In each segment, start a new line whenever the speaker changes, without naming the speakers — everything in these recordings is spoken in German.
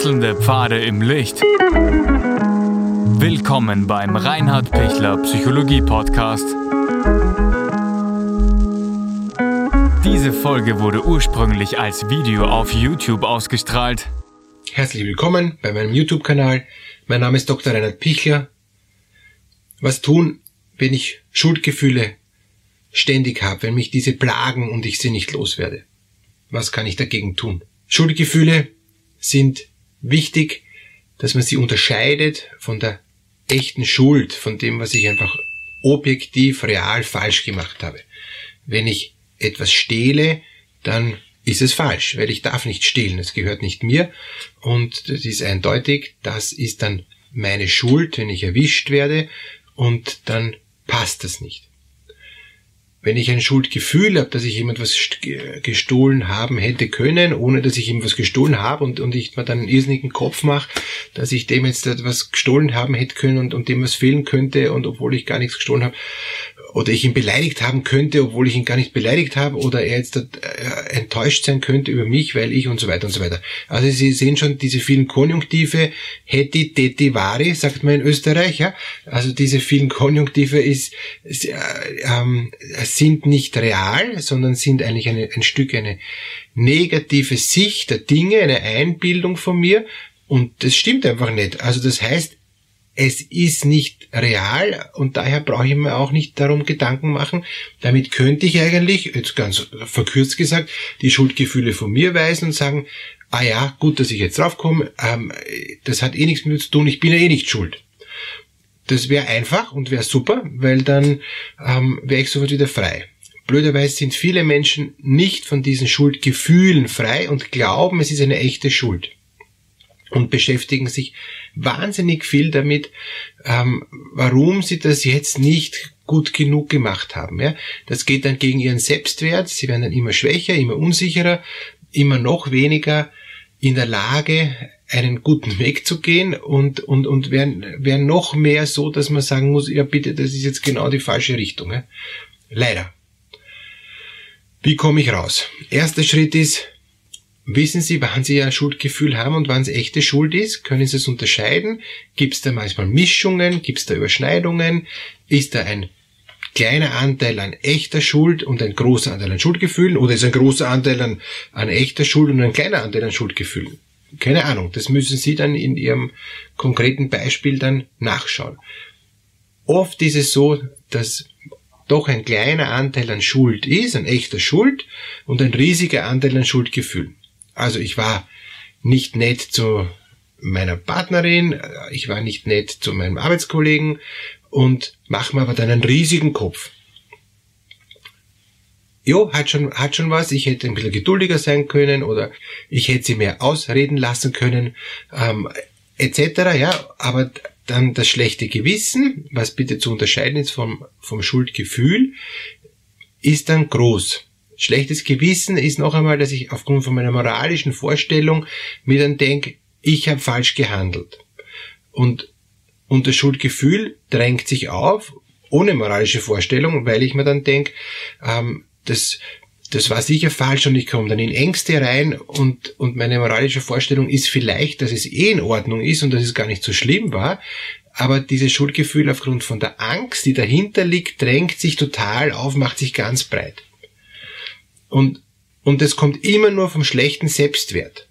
Wechselnde Pfade im Licht. Willkommen beim Reinhard Pichler Psychologie Podcast. Diese Folge wurde ursprünglich als Video auf YouTube ausgestrahlt.
Herzlich willkommen bei meinem YouTube-Kanal. Mein Name ist Dr. Reinhard Pichler. Was tun, wenn ich Schuldgefühle ständig habe, wenn mich diese plagen und ich sie nicht loswerde? Was kann ich dagegen tun? Schuldgefühle sind wichtig, dass man sie unterscheidet von der echten Schuld, von dem, was ich einfach objektiv, real falsch gemacht habe. Wenn ich etwas stehle, dann ist es falsch, weil ich darf nicht stehlen, es gehört nicht mir und das ist eindeutig, das ist dann meine Schuld, wenn ich erwischt werde und dann passt das nicht wenn ich ein Schuldgefühl habe, dass ich jemand was gestohlen haben hätte können, ohne dass ich ihm was gestohlen habe und, und ich mir dann einen irrsinnigen Kopf mache, dass ich dem jetzt etwas gestohlen haben hätte können und, und dem was fehlen könnte und obwohl ich gar nichts gestohlen habe, oder ich ihn beleidigt haben könnte, obwohl ich ihn gar nicht beleidigt habe, oder er jetzt äh, enttäuscht sein könnte über mich, weil ich und so weiter und so weiter. Also Sie sehen schon diese vielen Konjunktive, hätti, detti, vari, sagt man in Österreich, ja. Also diese vielen Konjunktive ist, äh, ähm, sind nicht real, sondern sind eigentlich eine, ein Stück eine negative Sicht der Dinge, eine Einbildung von mir, und das stimmt einfach nicht. Also das heißt, es ist nicht real und daher brauche ich mir auch nicht darum Gedanken machen. Damit könnte ich eigentlich, jetzt ganz verkürzt gesagt, die Schuldgefühle von mir weisen und sagen, ah ja, gut, dass ich jetzt draufkomme, ähm, das hat eh nichts mit mir zu tun, ich bin ja eh nicht schuld. Das wäre einfach und wäre super, weil dann ähm, wäre ich sofort wieder frei. Blöderweise sind viele Menschen nicht von diesen Schuldgefühlen frei und glauben, es ist eine echte Schuld und beschäftigen sich wahnsinnig viel damit, ähm, warum sie das jetzt nicht gut genug gemacht haben. Ja? Das geht dann gegen ihren Selbstwert, sie werden dann immer schwächer, immer unsicherer, immer noch weniger in der Lage, einen guten Weg zu gehen und, und, und werden, werden noch mehr so, dass man sagen muss, ja bitte, das ist jetzt genau die falsche Richtung. Ja? Leider. Wie komme ich raus? Erster Schritt ist, Wissen Sie, wann Sie ein Schuldgefühl haben und wann es echte Schuld ist? Können Sie es unterscheiden? Gibt es da manchmal Mischungen? Gibt es da Überschneidungen? Ist da ein kleiner Anteil an echter Schuld und ein großer Anteil an Schuldgefühlen? Oder ist ein großer Anteil an, an echter Schuld und ein kleiner Anteil an Schuldgefühlen? Keine Ahnung. Das müssen Sie dann in Ihrem konkreten Beispiel dann nachschauen. Oft ist es so, dass doch ein kleiner Anteil an Schuld ist, ein echter Schuld und ein riesiger Anteil an Schuldgefühlen. Also ich war nicht nett zu meiner Partnerin, ich war nicht nett zu meinem Arbeitskollegen und mache mir aber dann einen riesigen Kopf. Jo, hat schon, hat schon was, ich hätte ein bisschen geduldiger sein können oder ich hätte sie mehr ausreden lassen können, ähm, etc. Ja, aber dann das schlechte Gewissen, was bitte zu unterscheiden ist vom, vom Schuldgefühl, ist dann groß. Schlechtes Gewissen ist noch einmal, dass ich aufgrund von meiner moralischen Vorstellung mir dann denke, ich habe falsch gehandelt. Und, und das Schuldgefühl drängt sich auf, ohne moralische Vorstellung, weil ich mir dann denke, ähm, das, das war sicher falsch und ich komme dann in Ängste rein und, und meine moralische Vorstellung ist vielleicht, dass es eh in Ordnung ist und dass es gar nicht so schlimm war, aber dieses Schuldgefühl aufgrund von der Angst, die dahinter liegt, drängt sich total auf, macht sich ganz breit. Und, und das kommt immer nur vom schlechten Selbstwert.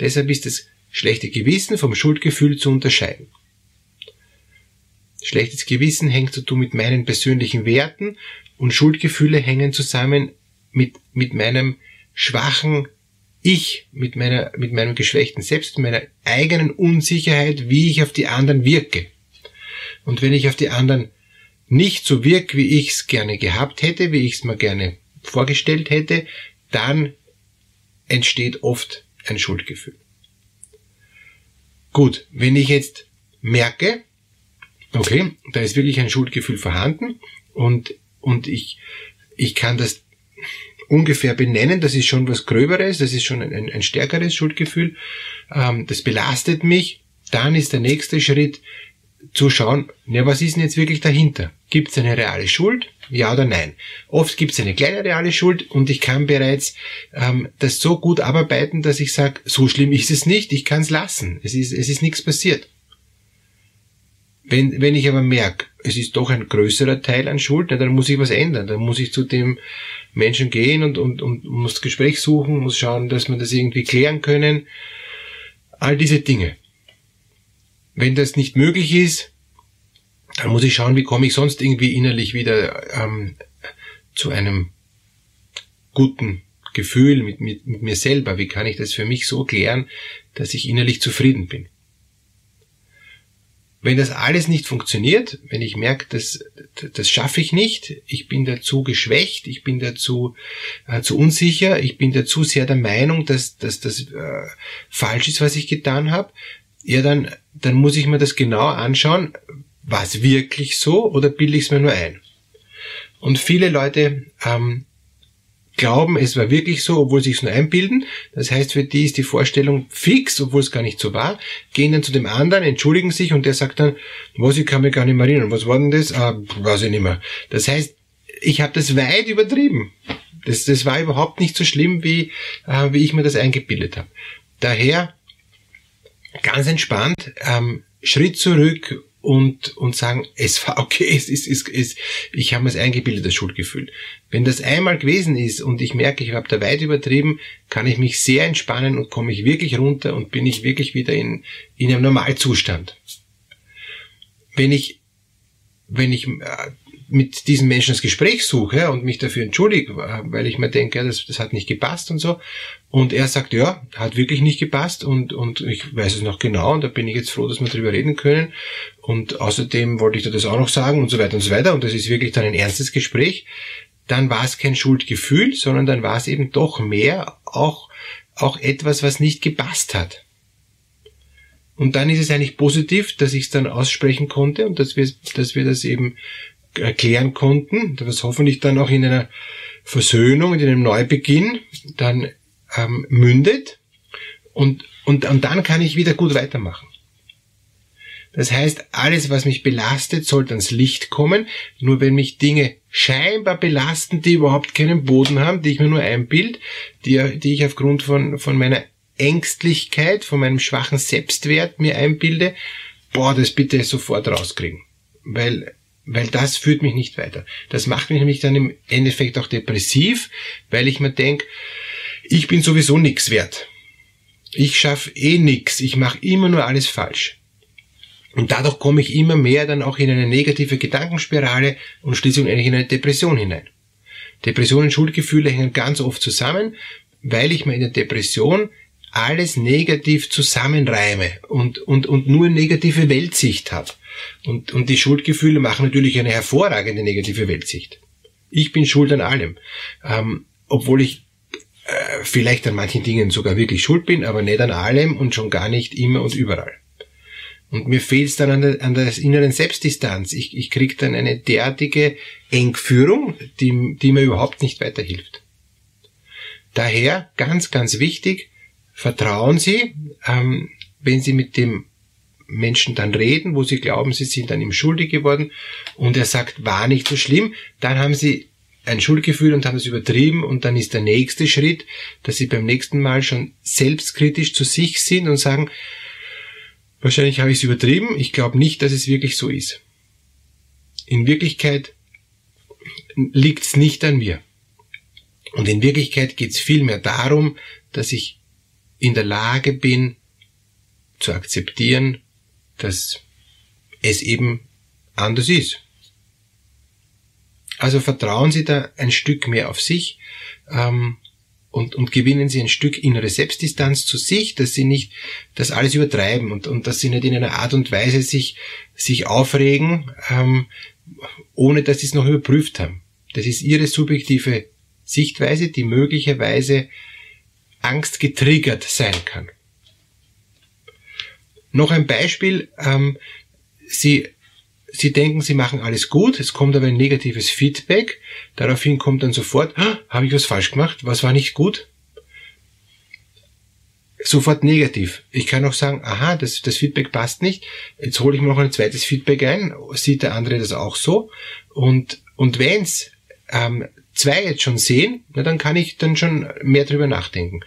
Deshalb ist das schlechte Gewissen vom Schuldgefühl zu unterscheiden. Schlechtes Gewissen hängt zu tun mit meinen persönlichen Werten und Schuldgefühle hängen zusammen mit, mit meinem schwachen Ich, mit meiner, mit meinem geschwächten Selbst, meiner eigenen Unsicherheit, wie ich auf die anderen wirke. Und wenn ich auf die anderen nicht so wirke, wie ich es gerne gehabt hätte, wie ich es mir gerne vorgestellt hätte, dann entsteht oft ein Schuldgefühl. Gut, wenn ich jetzt merke, okay, da ist wirklich ein Schuldgefühl vorhanden und, und ich, ich kann das ungefähr benennen, das ist schon was Gröberes, das ist schon ein, ein stärkeres Schuldgefühl, ähm, das belastet mich, dann ist der nächste Schritt, zu schauen, ja, was ist denn jetzt wirklich dahinter? Gibt es eine reale Schuld? Ja oder nein? Oft gibt es eine kleine reale Schuld und ich kann bereits ähm, das so gut abarbeiten, dass ich sage, so schlimm ist es nicht, ich kann es lassen. Es ist, es ist nichts passiert. Wenn, wenn ich aber merke, es ist doch ein größerer Teil an Schuld, dann muss ich was ändern. Dann muss ich zu dem Menschen gehen und, und, und muss Gespräch suchen, muss schauen, dass wir das irgendwie klären können. All diese Dinge. Wenn das nicht möglich ist, dann muss ich schauen, wie komme ich sonst irgendwie innerlich wieder ähm, zu einem guten Gefühl mit, mit, mit mir selber. Wie kann ich das für mich so klären, dass ich innerlich zufrieden bin? Wenn das alles nicht funktioniert, wenn ich merke, das, das schaffe ich nicht, ich bin dazu geschwächt, ich bin dazu äh, zu unsicher, ich bin dazu sehr der Meinung, dass, dass das äh, falsch ist, was ich getan habe, ja, dann, dann muss ich mir das genau anschauen, war es wirklich so oder bilde ich es mir nur ein? Und viele Leute ähm, glauben, es war wirklich so, obwohl sie es nur einbilden. Das heißt, für die ist die Vorstellung fix, obwohl es gar nicht so war. Gehen dann zu dem anderen, entschuldigen sich und der sagt dann, was, ich kann mich gar nicht mehr erinnern. Was war denn das? Ah, weiß ich nicht mehr. Das heißt, ich habe das weit übertrieben. Das, das war überhaupt nicht so schlimm, wie, äh, wie ich mir das eingebildet habe. Daher ganz entspannt, ähm, Schritt zurück und, und sagen, es war okay, es ist, es, es, ich habe mir das Schuldgefühl. Wenn das einmal gewesen ist und ich merke, ich habe da weit übertrieben, kann ich mich sehr entspannen und komme ich wirklich runter und bin ich wirklich wieder in, in einem Normalzustand. Wenn ich, wenn ich äh, mit diesen Menschen das Gespräch suche und mich dafür entschuldige, weil ich mir denke, das, das hat nicht gepasst und so. Und er sagt, ja, hat wirklich nicht gepasst und, und ich weiß es noch genau und da bin ich jetzt froh, dass wir darüber reden können. Und außerdem wollte ich dir das auch noch sagen und so weiter und so weiter. Und das ist wirklich dann ein ernstes Gespräch. Dann war es kein Schuldgefühl, sondern dann war es eben doch mehr auch, auch etwas, was nicht gepasst hat. Und dann ist es eigentlich positiv, dass ich es dann aussprechen konnte und dass wir, dass wir das eben erklären konnten, was hoffentlich dann auch in einer Versöhnung, in einem Neubeginn dann ähm, mündet und, und, und dann kann ich wieder gut weitermachen. Das heißt, alles, was mich belastet, sollte ans Licht kommen. Nur wenn mich Dinge scheinbar belasten, die überhaupt keinen Boden haben, die ich mir nur einbild, die, die ich aufgrund von, von meiner Ängstlichkeit, von meinem schwachen Selbstwert mir einbilde, boah, das bitte sofort rauskriegen. Weil weil das führt mich nicht weiter. Das macht mich nämlich dann im Endeffekt auch depressiv, weil ich mir denke, ich bin sowieso nix wert. Ich schaffe eh nix, ich mache immer nur alles falsch. Und dadurch komme ich immer mehr dann auch in eine negative Gedankenspirale und schließlich in eine Depression hinein. Depression und Schuldgefühle hängen ganz oft zusammen, weil ich mir in der Depression alles negativ zusammenreime und, und, und nur negative Weltsicht habe. Und, und die Schuldgefühle machen natürlich eine hervorragende negative Weltsicht. Ich bin schuld an allem. Ähm, obwohl ich äh, vielleicht an manchen Dingen sogar wirklich schuld bin, aber nicht an allem und schon gar nicht immer und überall. Und mir fehlt es dann an der, an der inneren Selbstdistanz. Ich, ich kriege dann eine derartige Engführung, die, die mir überhaupt nicht weiterhilft. Daher ganz, ganz wichtig, vertrauen Sie, ähm, wenn Sie mit dem Menschen dann reden, wo sie glauben, sie sind dann ihm schuldig geworden und er sagt, war nicht so schlimm, dann haben sie ein Schuldgefühl und haben es übertrieben und dann ist der nächste Schritt, dass sie beim nächsten Mal schon selbstkritisch zu sich sind und sagen, wahrscheinlich habe ich es übertrieben, ich glaube nicht, dass es wirklich so ist. In Wirklichkeit liegt es nicht an mir. Und in Wirklichkeit geht es vielmehr darum, dass ich in der Lage bin, zu akzeptieren, dass es eben anders ist. Also vertrauen Sie da ein Stück mehr auf sich ähm, und, und gewinnen Sie ein Stück innere Selbstdistanz zu sich, dass Sie nicht das alles übertreiben und, und dass Sie nicht in einer Art und Weise sich, sich aufregen, ähm, ohne dass Sie es noch überprüft haben. Das ist Ihre subjektive Sichtweise, die möglicherweise Angst getriggert sein kann. Noch ein Beispiel. Ähm, Sie, Sie denken, Sie machen alles gut, es kommt aber ein negatives Feedback. Daraufhin kommt dann sofort, habe ich was falsch gemacht? Was war nicht gut? sofort negativ. Ich kann auch sagen, aha, das, das Feedback passt nicht. Jetzt hole ich mir noch ein zweites Feedback ein. Sieht der andere das auch so? Und, und wenn's ähm, zwei jetzt schon sehen, na, dann kann ich dann schon mehr drüber nachdenken.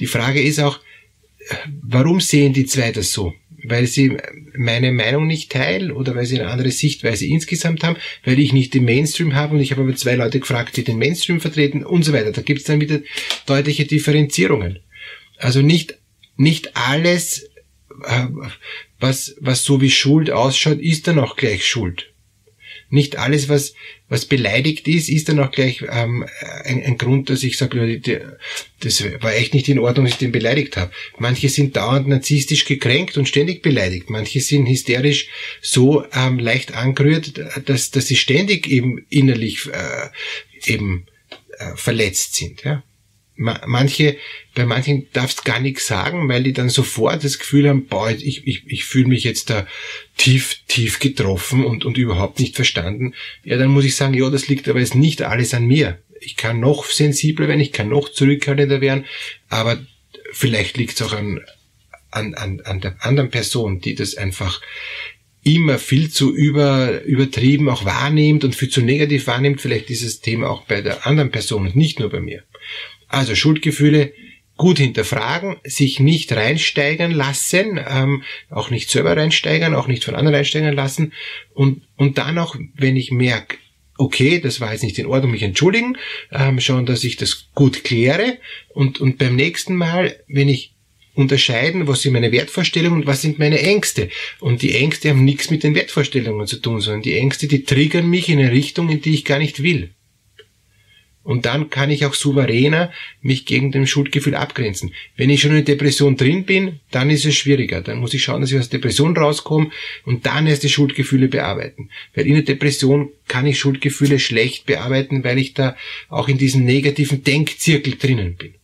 Die Frage ist auch, warum sehen die zwei das so? Weil sie meine Meinung nicht teilen oder weil sie eine andere Sichtweise insgesamt haben, weil ich nicht den Mainstream habe und ich habe aber zwei Leute gefragt, die den Mainstream vertreten und so weiter. Da gibt es dann wieder deutliche Differenzierungen. Also nicht, nicht alles, äh, was, was so wie Schuld ausschaut, ist dann auch gleich Schuld nicht alles, was, was beleidigt ist, ist dann auch gleich ähm, ein, ein Grund, dass ich sage, das war echt nicht in Ordnung, dass ich den beleidigt habe. Manche sind dauernd narzisstisch gekränkt und ständig beleidigt. Manche sind hysterisch so ähm, leicht angerührt, dass, dass sie ständig eben innerlich äh, eben äh, verletzt sind. Ja? Manche, bei manchen darfst gar nichts sagen, weil die dann sofort das Gefühl haben, boah, ich, ich, ich fühle mich jetzt da tief, tief getroffen und, und überhaupt nicht verstanden. Ja, dann muss ich sagen, ja, das liegt aber jetzt nicht alles an mir. Ich kann noch sensibler werden, ich kann noch zurückhaltender werden, aber vielleicht liegt es auch an, an, an, an der anderen Person, die das einfach immer viel zu über, übertrieben auch wahrnimmt und viel zu negativ wahrnimmt. Vielleicht dieses Thema auch bei der anderen Person und nicht nur bei mir. Also Schuldgefühle gut hinterfragen, sich nicht reinsteigern lassen, ähm, auch nicht selber reinsteigern, auch nicht von anderen reinsteigern lassen und, und dann auch, wenn ich merke, okay, das war jetzt nicht in Ordnung, mich entschuldigen, ähm, schauen, dass ich das gut kläre und, und beim nächsten Mal, wenn ich unterscheiden, was sind meine Wertvorstellungen und was sind meine Ängste. Und die Ängste haben nichts mit den Wertvorstellungen zu tun, sondern die Ängste, die triggern mich in eine Richtung, in die ich gar nicht will. Und dann kann ich auch souveräner mich gegen dem Schuldgefühl abgrenzen. Wenn ich schon in Depression drin bin, dann ist es schwieriger. Dann muss ich schauen, dass ich aus der Depression rauskomme und dann erst die Schuldgefühle bearbeiten. Weil in der Depression kann ich Schuldgefühle schlecht bearbeiten, weil ich da auch in diesem negativen Denkzirkel drinnen bin.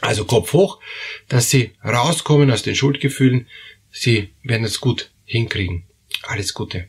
Also Kopf hoch, dass Sie rauskommen aus den Schuldgefühlen. Sie werden es gut hinkriegen. Alles Gute.